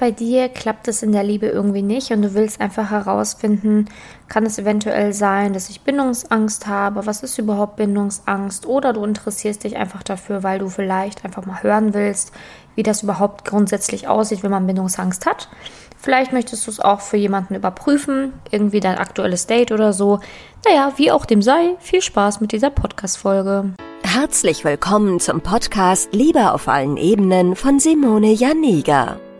bei dir klappt es in der Liebe irgendwie nicht und du willst einfach herausfinden, kann es eventuell sein, dass ich Bindungsangst habe? Was ist überhaupt Bindungsangst? Oder du interessierst dich einfach dafür, weil du vielleicht einfach mal hören willst, wie das überhaupt grundsätzlich aussieht, wenn man Bindungsangst hat. Vielleicht möchtest du es auch für jemanden überprüfen, irgendwie dein aktuelles Date oder so. Naja, wie auch dem sei, viel Spaß mit dieser Podcast-Folge. Herzlich willkommen zum Podcast Liebe auf allen Ebenen von Simone Janiga.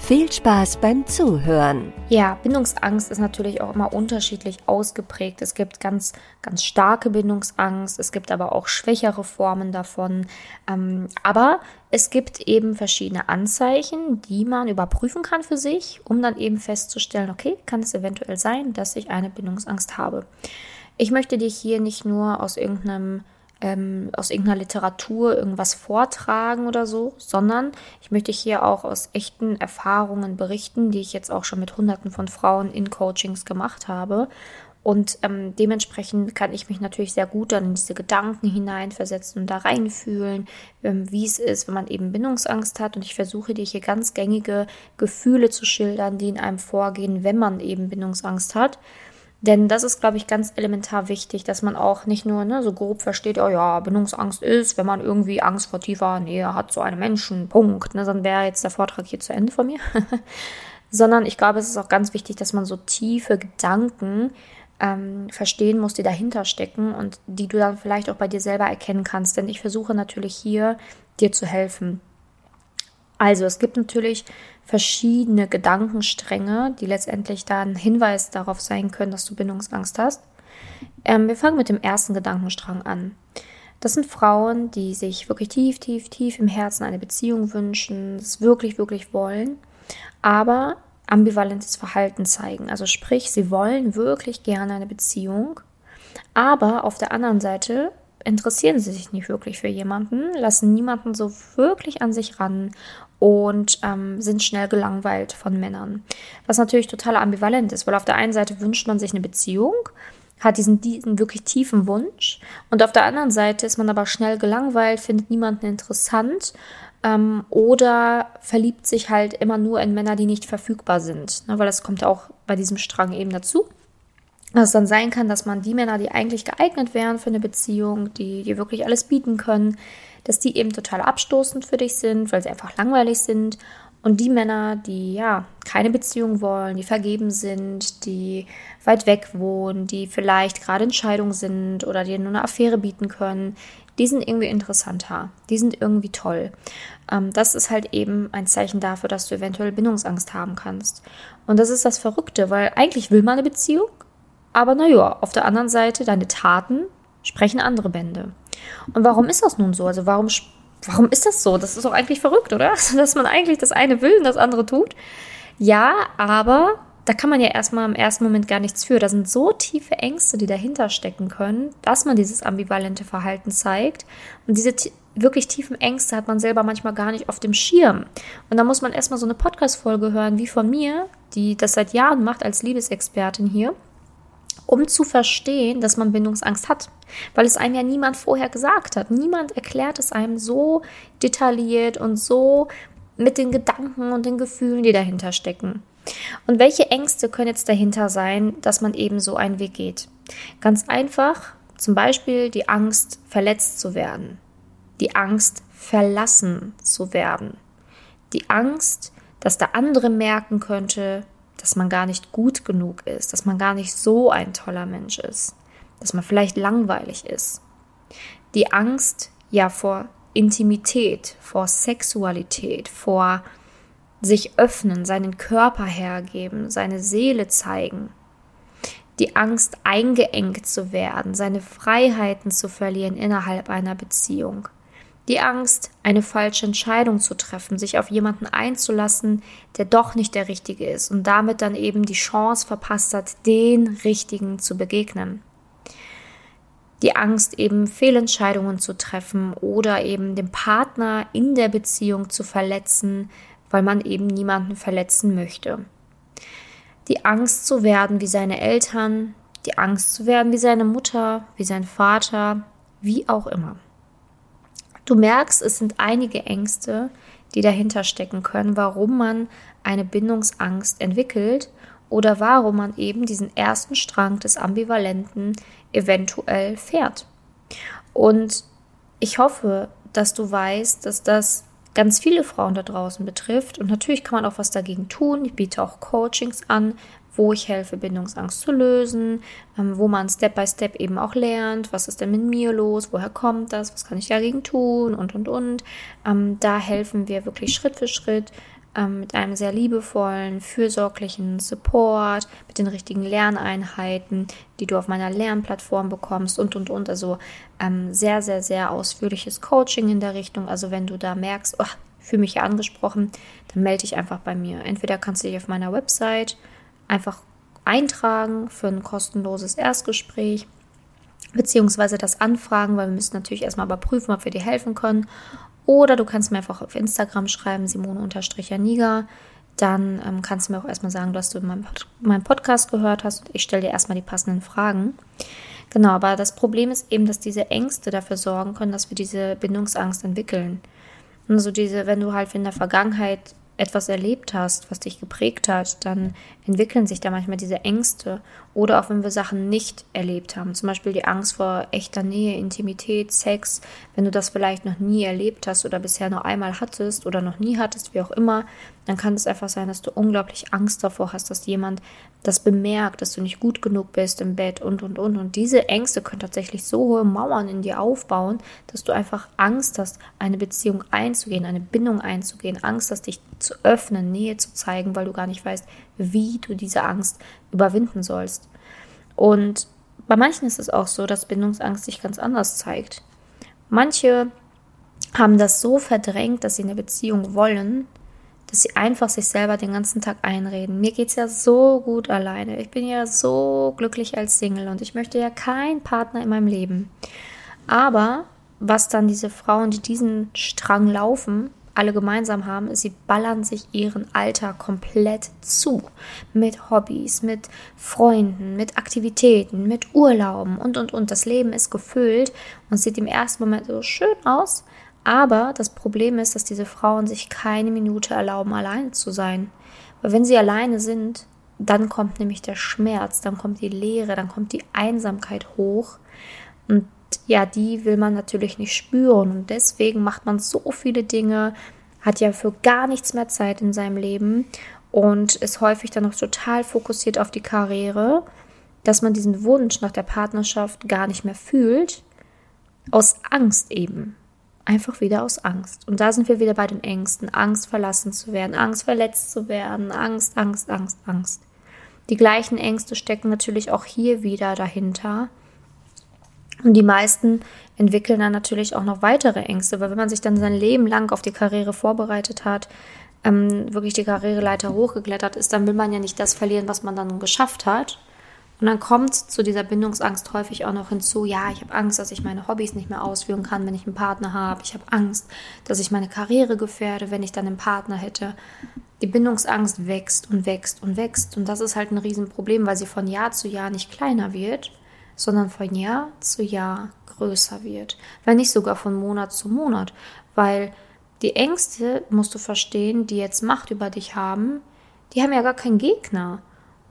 Viel Spaß beim Zuhören. Ja, Bindungsangst ist natürlich auch immer unterschiedlich ausgeprägt. Es gibt ganz, ganz starke Bindungsangst, es gibt aber auch schwächere Formen davon. Ähm, aber es gibt eben verschiedene Anzeichen, die man überprüfen kann für sich, um dann eben festzustellen, okay, kann es eventuell sein, dass ich eine Bindungsangst habe. Ich möchte dich hier nicht nur aus irgendeinem ähm, aus irgendeiner Literatur irgendwas vortragen oder so, sondern ich möchte hier auch aus echten Erfahrungen berichten, die ich jetzt auch schon mit Hunderten von Frauen in Coachings gemacht habe. Und ähm, dementsprechend kann ich mich natürlich sehr gut dann in diese Gedanken hineinversetzen und da reinfühlen, ähm, wie es ist, wenn man eben Bindungsangst hat. Und ich versuche dir hier ganz gängige Gefühle zu schildern, die in einem vorgehen, wenn man eben Bindungsangst hat. Denn das ist, glaube ich, ganz elementar wichtig, dass man auch nicht nur ne, so grob versteht, oh ja, Bindungsangst ist, wenn man irgendwie Angst vor tiefer Nähe hat zu einem Menschen, Punkt. Ne, dann wäre jetzt der Vortrag hier zu Ende von mir. Sondern ich glaube, es ist auch ganz wichtig, dass man so tiefe Gedanken ähm, verstehen muss, die dahinter stecken und die du dann vielleicht auch bei dir selber erkennen kannst. Denn ich versuche natürlich hier, dir zu helfen. Also es gibt natürlich verschiedene Gedankenstränge, die letztendlich dann Hinweis darauf sein können, dass du Bindungsangst hast. Ähm, wir fangen mit dem ersten Gedankenstrang an. Das sind Frauen, die sich wirklich tief, tief, tief im Herzen eine Beziehung wünschen, es wirklich, wirklich wollen, aber ambivalentes Verhalten zeigen. Also sprich, sie wollen wirklich gerne eine Beziehung, aber auf der anderen Seite interessieren sie sich nicht wirklich für jemanden, lassen niemanden so wirklich an sich ran und ähm, sind schnell gelangweilt von Männern. Was natürlich total ambivalent ist, weil auf der einen Seite wünscht man sich eine Beziehung, hat diesen, diesen wirklich tiefen Wunsch und auf der anderen Seite ist man aber schnell gelangweilt, findet niemanden interessant ähm, oder verliebt sich halt immer nur in Männer, die nicht verfügbar sind, ne, weil das kommt auch bei diesem Strang eben dazu dass es dann sein kann, dass man die Männer, die eigentlich geeignet wären für eine Beziehung, die dir wirklich alles bieten können, dass die eben total abstoßend für dich sind, weil sie einfach langweilig sind. Und die Männer, die ja keine Beziehung wollen, die vergeben sind, die weit weg wohnen, die vielleicht gerade in Scheidung sind oder dir nur eine Affäre bieten können, die sind irgendwie interessanter, die sind irgendwie toll. Ähm, das ist halt eben ein Zeichen dafür, dass du eventuell Bindungsangst haben kannst. Und das ist das Verrückte, weil eigentlich will man eine Beziehung, aber naja, auf der anderen Seite, deine Taten sprechen andere Bände. Und warum ist das nun so? Also warum, warum ist das so? Das ist doch eigentlich verrückt, oder? Dass man eigentlich das eine will und das andere tut. Ja, aber da kann man ja erstmal im ersten Moment gar nichts für. Da sind so tiefe Ängste, die dahinter stecken können, dass man dieses ambivalente Verhalten zeigt. Und diese wirklich tiefen Ängste hat man selber manchmal gar nicht auf dem Schirm. Und da muss man erstmal so eine Podcast-Folge hören, wie von mir, die das seit Jahren macht als Liebesexpertin hier um zu verstehen, dass man Bindungsangst hat. Weil es einem ja niemand vorher gesagt hat. Niemand erklärt es einem so detailliert und so mit den Gedanken und den Gefühlen, die dahinter stecken. Und welche Ängste können jetzt dahinter sein, dass man eben so einen Weg geht? Ganz einfach, zum Beispiel die Angst, verletzt zu werden, die Angst, verlassen zu werden, die Angst, dass der andere merken könnte, dass man gar nicht gut genug ist, dass man gar nicht so ein toller Mensch ist, dass man vielleicht langweilig ist. Die Angst ja vor Intimität, vor Sexualität, vor sich öffnen, seinen Körper hergeben, seine Seele zeigen. Die Angst, eingeengt zu werden, seine Freiheiten zu verlieren innerhalb einer Beziehung. Die Angst, eine falsche Entscheidung zu treffen, sich auf jemanden einzulassen, der doch nicht der Richtige ist und damit dann eben die Chance verpasst hat, den Richtigen zu begegnen. die Angst, eben Fehlentscheidungen zu treffen oder eben den Partner in der Beziehung zu verletzen, weil man eben niemanden verletzen möchte. Die Angst zu werden wie seine Eltern, die Angst zu werden wie seine Mutter, wie sein Vater, wie auch immer. Du merkst, es sind einige Ängste, die dahinter stecken können, warum man eine Bindungsangst entwickelt oder warum man eben diesen ersten Strang des Ambivalenten eventuell fährt. Und ich hoffe, dass du weißt, dass das ganz viele Frauen da draußen betrifft. Und natürlich kann man auch was dagegen tun. Ich biete auch Coachings an, wo ich helfe, Bindungsangst zu lösen, ähm, wo man Step by Step eben auch lernt, was ist denn mit mir los, woher kommt das, was kann ich dagegen tun und und und. Ähm, da helfen wir wirklich Schritt für Schritt ähm, mit einem sehr liebevollen, fürsorglichen Support, mit den richtigen Lerneinheiten, die du auf meiner Lernplattform bekommst und, und, und. Also ähm, sehr, sehr, sehr ausführliches Coaching in der Richtung. Also wenn du da merkst, oh, fühle mich ja angesprochen, dann melde dich einfach bei mir. Entweder kannst du dich auf meiner Website einfach eintragen für ein kostenloses Erstgespräch beziehungsweise das anfragen, weil wir müssen natürlich erstmal überprüfen, ob wir dir helfen können. Oder du kannst mir einfach auf Instagram schreiben, Simone-Janiga. Dann ähm, kannst du mir auch erstmal sagen, dass du meinen, meinen Podcast gehört hast. Ich stelle dir erstmal die passenden Fragen. Genau, aber das Problem ist eben, dass diese Ängste dafür sorgen können, dass wir diese Bindungsangst entwickeln. Also diese, wenn du halt in der Vergangenheit etwas erlebt hast, was dich geprägt hat, dann entwickeln sich da manchmal diese Ängste. Oder auch wenn wir Sachen nicht erlebt haben, zum Beispiel die Angst vor echter Nähe, Intimität, Sex, wenn du das vielleicht noch nie erlebt hast oder bisher nur einmal hattest oder noch nie hattest, wie auch immer, dann kann es einfach sein, dass du unglaublich Angst davor hast, dass jemand das bemerkt, dass du nicht gut genug bist im Bett und und und. Und diese Ängste können tatsächlich so hohe Mauern in dir aufbauen, dass du einfach Angst hast, eine Beziehung einzugehen, eine Bindung einzugehen, Angst hast, dich zu öffnen, Nähe zu zeigen, weil du gar nicht weißt, wie du diese Angst überwinden sollst. Und bei manchen ist es auch so, dass Bindungsangst sich ganz anders zeigt. Manche haben das so verdrängt, dass sie eine Beziehung wollen, dass sie einfach sich selber den ganzen Tag einreden. Mir geht es ja so gut alleine. Ich bin ja so glücklich als Single und ich möchte ja keinen Partner in meinem Leben. Aber was dann diese Frauen, die diesen Strang laufen, alle gemeinsam haben, ist, sie ballern sich ihren Alter komplett zu. Mit Hobbys, mit Freunden, mit Aktivitäten, mit Urlauben und, und, und. Das Leben ist gefüllt und sieht im ersten Moment so schön aus, aber das Problem ist, dass diese Frauen sich keine Minute erlauben, alleine zu sein. Weil wenn sie alleine sind, dann kommt nämlich der Schmerz, dann kommt die Leere, dann kommt die Einsamkeit hoch. Und ja, die will man natürlich nicht spüren. Und deswegen macht man so viele Dinge, hat ja für gar nichts mehr Zeit in seinem Leben und ist häufig dann noch total fokussiert auf die Karriere, dass man diesen Wunsch nach der Partnerschaft gar nicht mehr fühlt, aus Angst eben. Einfach wieder aus Angst. Und da sind wir wieder bei den Ängsten. Angst, verlassen zu werden, Angst, verletzt zu werden, Angst, Angst, Angst, Angst. Die gleichen Ängste stecken natürlich auch hier wieder dahinter. Und die meisten entwickeln dann natürlich auch noch weitere Ängste, weil wenn man sich dann sein Leben lang auf die Karriere vorbereitet hat, ähm, wirklich die Karriereleiter hochgeklettert ist, dann will man ja nicht das verlieren, was man dann geschafft hat. Und dann kommt zu dieser Bindungsangst häufig auch noch hinzu, ja, ich habe Angst, dass ich meine Hobbys nicht mehr ausführen kann, wenn ich einen Partner habe. Ich habe Angst, dass ich meine Karriere gefährde, wenn ich dann einen Partner hätte. Die Bindungsangst wächst und wächst und wächst. Und das ist halt ein Riesenproblem, weil sie von Jahr zu Jahr nicht kleiner wird, sondern von Jahr zu Jahr größer wird. Wenn nicht sogar von Monat zu Monat. Weil die Ängste, musst du verstehen, die jetzt Macht über dich haben, die haben ja gar keinen Gegner.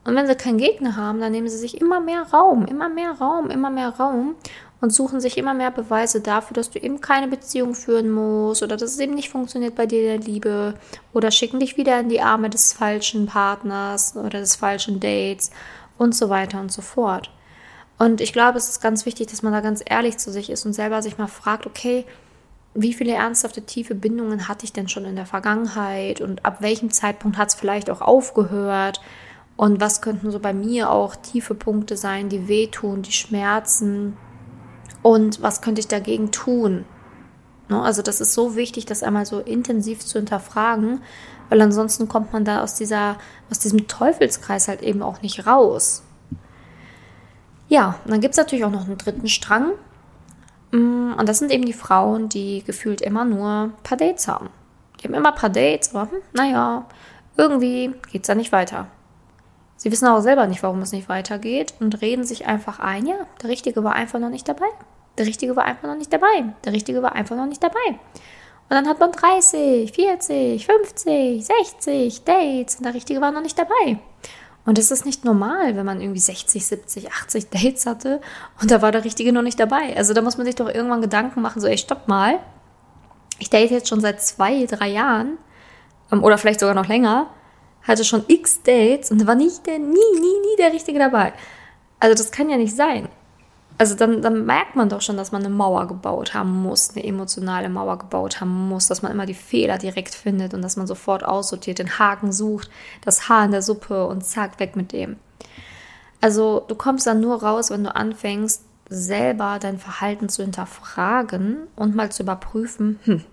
Und wenn sie keinen Gegner haben, dann nehmen sie sich immer mehr Raum, immer mehr Raum, immer mehr Raum und suchen sich immer mehr Beweise dafür, dass du eben keine Beziehung führen musst oder dass es eben nicht funktioniert bei dir der Liebe oder schicken dich wieder in die Arme des falschen Partners oder des falschen Dates und so weiter und so fort. Und ich glaube, es ist ganz wichtig, dass man da ganz ehrlich zu sich ist und selber sich mal fragt, okay, wie viele ernsthafte, tiefe Bindungen hatte ich denn schon in der Vergangenheit und ab welchem Zeitpunkt hat es vielleicht auch aufgehört? Und was könnten so bei mir auch tiefe Punkte sein, die wehtun, die schmerzen? Und was könnte ich dagegen tun? Ne, also das ist so wichtig, das einmal so intensiv zu hinterfragen, weil ansonsten kommt man da aus dieser, aus diesem Teufelskreis halt eben auch nicht raus. Ja, und dann gibt es natürlich auch noch einen dritten Strang. Mm, und das sind eben die Frauen, die gefühlt immer nur ein paar Dates haben. Die haben immer ein paar Dates, aber hm, naja, irgendwie geht es da nicht weiter. Sie wissen auch selber nicht, warum es nicht weitergeht und reden sich einfach ein, ja, der Richtige war einfach noch nicht dabei. Der Richtige war einfach noch nicht dabei. Der Richtige war einfach noch nicht dabei. Und dann hat man 30, 40, 50, 60 Dates und der Richtige war noch nicht dabei. Und es ist nicht normal, wenn man irgendwie 60, 70, 80 Dates hatte und da war der Richtige noch nicht dabei. Also da muss man sich doch irgendwann Gedanken machen, so, ey, stopp mal. Ich date jetzt schon seit zwei, drei Jahren ähm, oder vielleicht sogar noch länger, hatte schon x Dates und da war nicht der, nie, nie, nie der Richtige dabei. Also das kann ja nicht sein. Also dann, dann merkt man doch schon, dass man eine Mauer gebaut haben muss, eine emotionale Mauer gebaut haben muss, dass man immer die Fehler direkt findet und dass man sofort aussortiert, den Haken sucht, das Haar in der Suppe und zack, weg mit dem. Also du kommst dann nur raus, wenn du anfängst, selber dein Verhalten zu hinterfragen und mal zu überprüfen, hm,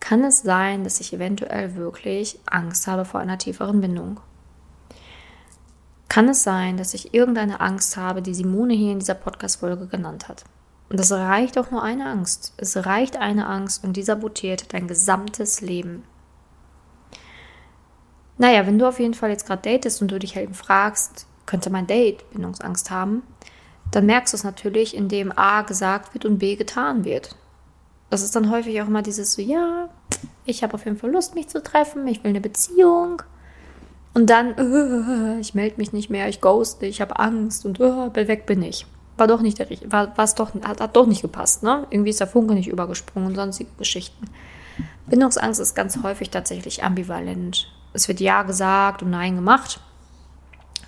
kann es sein, dass ich eventuell wirklich Angst habe vor einer tieferen Bindung? Kann es sein, dass ich irgendeine Angst habe, die Simone hier in dieser Podcast-Folge genannt hat. Und das reicht auch nur eine Angst. Es reicht eine Angst und die sabotiert dein gesamtes Leben. Naja, wenn du auf jeden Fall jetzt gerade datest und du dich halt fragst, könnte mein Date Bindungsangst haben, dann merkst du es natürlich, indem A gesagt wird und B getan wird. Das ist dann häufig auch immer dieses so, ja, ich habe auf jeden Fall Lust, mich zu treffen, ich will eine Beziehung. Und dann, uh, ich melde mich nicht mehr, ich ghoste, ich habe Angst und uh, weg bin ich. War doch nicht der richtige, war es doch, hat, hat doch nicht gepasst, ne? Irgendwie ist der Funke nicht übergesprungen und sonstige Geschichten. Bindungsangst ist ganz häufig tatsächlich ambivalent. Es wird Ja gesagt und Nein gemacht.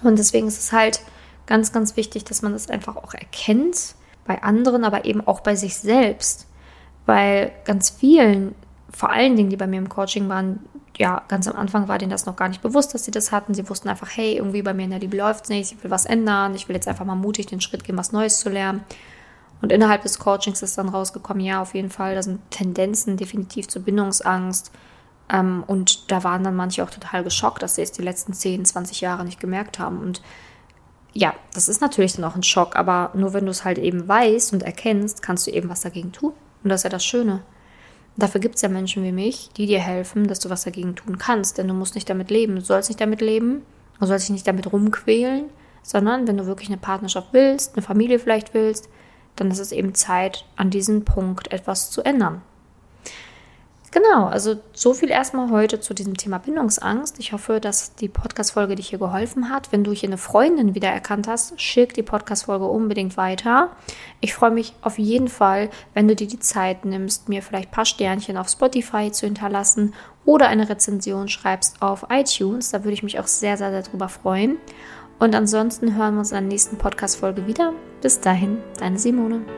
Und deswegen ist es halt ganz, ganz wichtig, dass man das einfach auch erkennt bei anderen, aber eben auch bei sich selbst. Weil ganz vielen, vor allen Dingen, die bei mir im Coaching waren, ja, ganz am Anfang war denen das noch gar nicht bewusst, dass sie das hatten. Sie wussten einfach, hey, irgendwie bei mir in der Liebe läuft es nicht, ich will was ändern, ich will jetzt einfach mal mutig den Schritt gehen, was Neues zu lernen. Und innerhalb des Coachings ist dann rausgekommen, ja, auf jeden Fall, da sind Tendenzen definitiv zur Bindungsangst. Ähm, und da waren dann manche auch total geschockt, dass sie es die letzten 10, 20 Jahre nicht gemerkt haben. Und ja, das ist natürlich dann auch ein Schock, aber nur wenn du es halt eben weißt und erkennst, kannst du eben was dagegen tun. Und das ist ja das Schöne. Dafür gibt es ja Menschen wie mich, die dir helfen, dass du was dagegen tun kannst. Denn du musst nicht damit leben. Du sollst nicht damit leben. Du sollst dich nicht damit rumquälen. Sondern wenn du wirklich eine Partnerschaft willst, eine Familie vielleicht willst, dann ist es eben Zeit, an diesem Punkt etwas zu ändern. Genau, also so viel erstmal heute zu diesem Thema Bindungsangst. Ich hoffe, dass die Podcast-Folge dich hier geholfen hat. Wenn du hier eine Freundin wiedererkannt hast, schick die Podcast-Folge unbedingt weiter. Ich freue mich auf jeden Fall, wenn du dir die Zeit nimmst, mir vielleicht ein paar Sternchen auf Spotify zu hinterlassen oder eine Rezension schreibst auf iTunes. Da würde ich mich auch sehr, sehr, sehr darüber freuen. Und ansonsten hören wir uns in der nächsten Podcast-Folge wieder. Bis dahin, deine Simone.